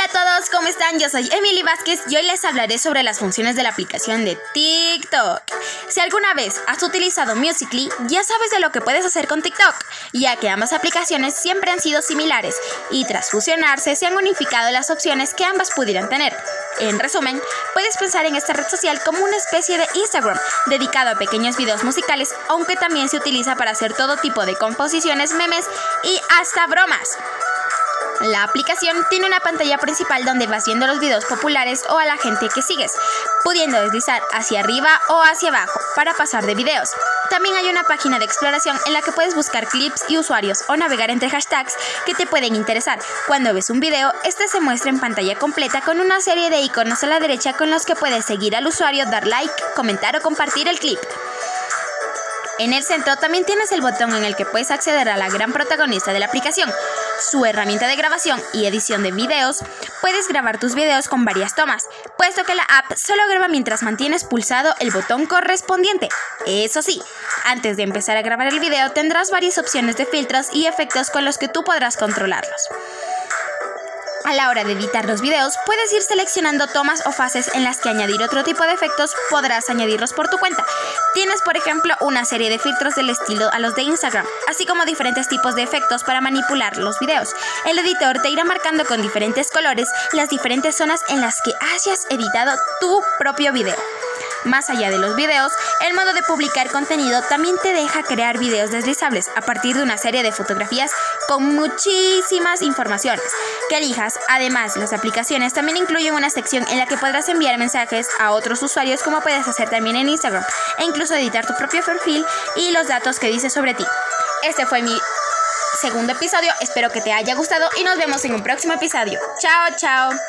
Hola a todos, ¿cómo están? Yo soy Emily Vázquez y hoy les hablaré sobre las funciones de la aplicación de TikTok. Si alguna vez has utilizado Musical.ly, ya sabes de lo que puedes hacer con TikTok, ya que ambas aplicaciones siempre han sido similares y tras fusionarse se han unificado las opciones que ambas pudieran tener. En resumen, puedes pensar en esta red social como una especie de Instagram, dedicado a pequeños videos musicales, aunque también se utiliza para hacer todo tipo de composiciones, memes y hasta bromas. La aplicación tiene una pantalla principal donde vas viendo los videos populares o a la gente que sigues, pudiendo deslizar hacia arriba o hacia abajo para pasar de videos. También hay una página de exploración en la que puedes buscar clips y usuarios o navegar entre hashtags que te pueden interesar. Cuando ves un video, este se muestra en pantalla completa con una serie de iconos a la derecha con los que puedes seguir al usuario, dar like, comentar o compartir el clip. En el centro también tienes el botón en el que puedes acceder a la gran protagonista de la aplicación, su herramienta de grabación y edición de videos. Puedes grabar tus videos con varias tomas, puesto que la app solo graba mientras mantienes pulsado el botón correspondiente. Eso sí, antes de empezar a grabar el video tendrás varias opciones de filtros y efectos con los que tú podrás controlarlos. A la hora de editar los videos, puedes ir seleccionando tomas o fases en las que añadir otro tipo de efectos, podrás añadirlos por tu cuenta. Tienes, por ejemplo, una serie de filtros del estilo a los de Instagram, así como diferentes tipos de efectos para manipular los videos. El editor te irá marcando con diferentes colores las diferentes zonas en las que hayas editado tu propio video. Más allá de los videos, el modo de publicar contenido también te deja crear videos deslizables a partir de una serie de fotografías con muchísimas informaciones que elijas. Además, las aplicaciones también incluyen una sección en la que podrás enviar mensajes a otros usuarios como puedes hacer también en Instagram e incluso editar tu propio perfil y los datos que dice sobre ti. Este fue mi segundo episodio, espero que te haya gustado y nos vemos en un próximo episodio. Chao, chao.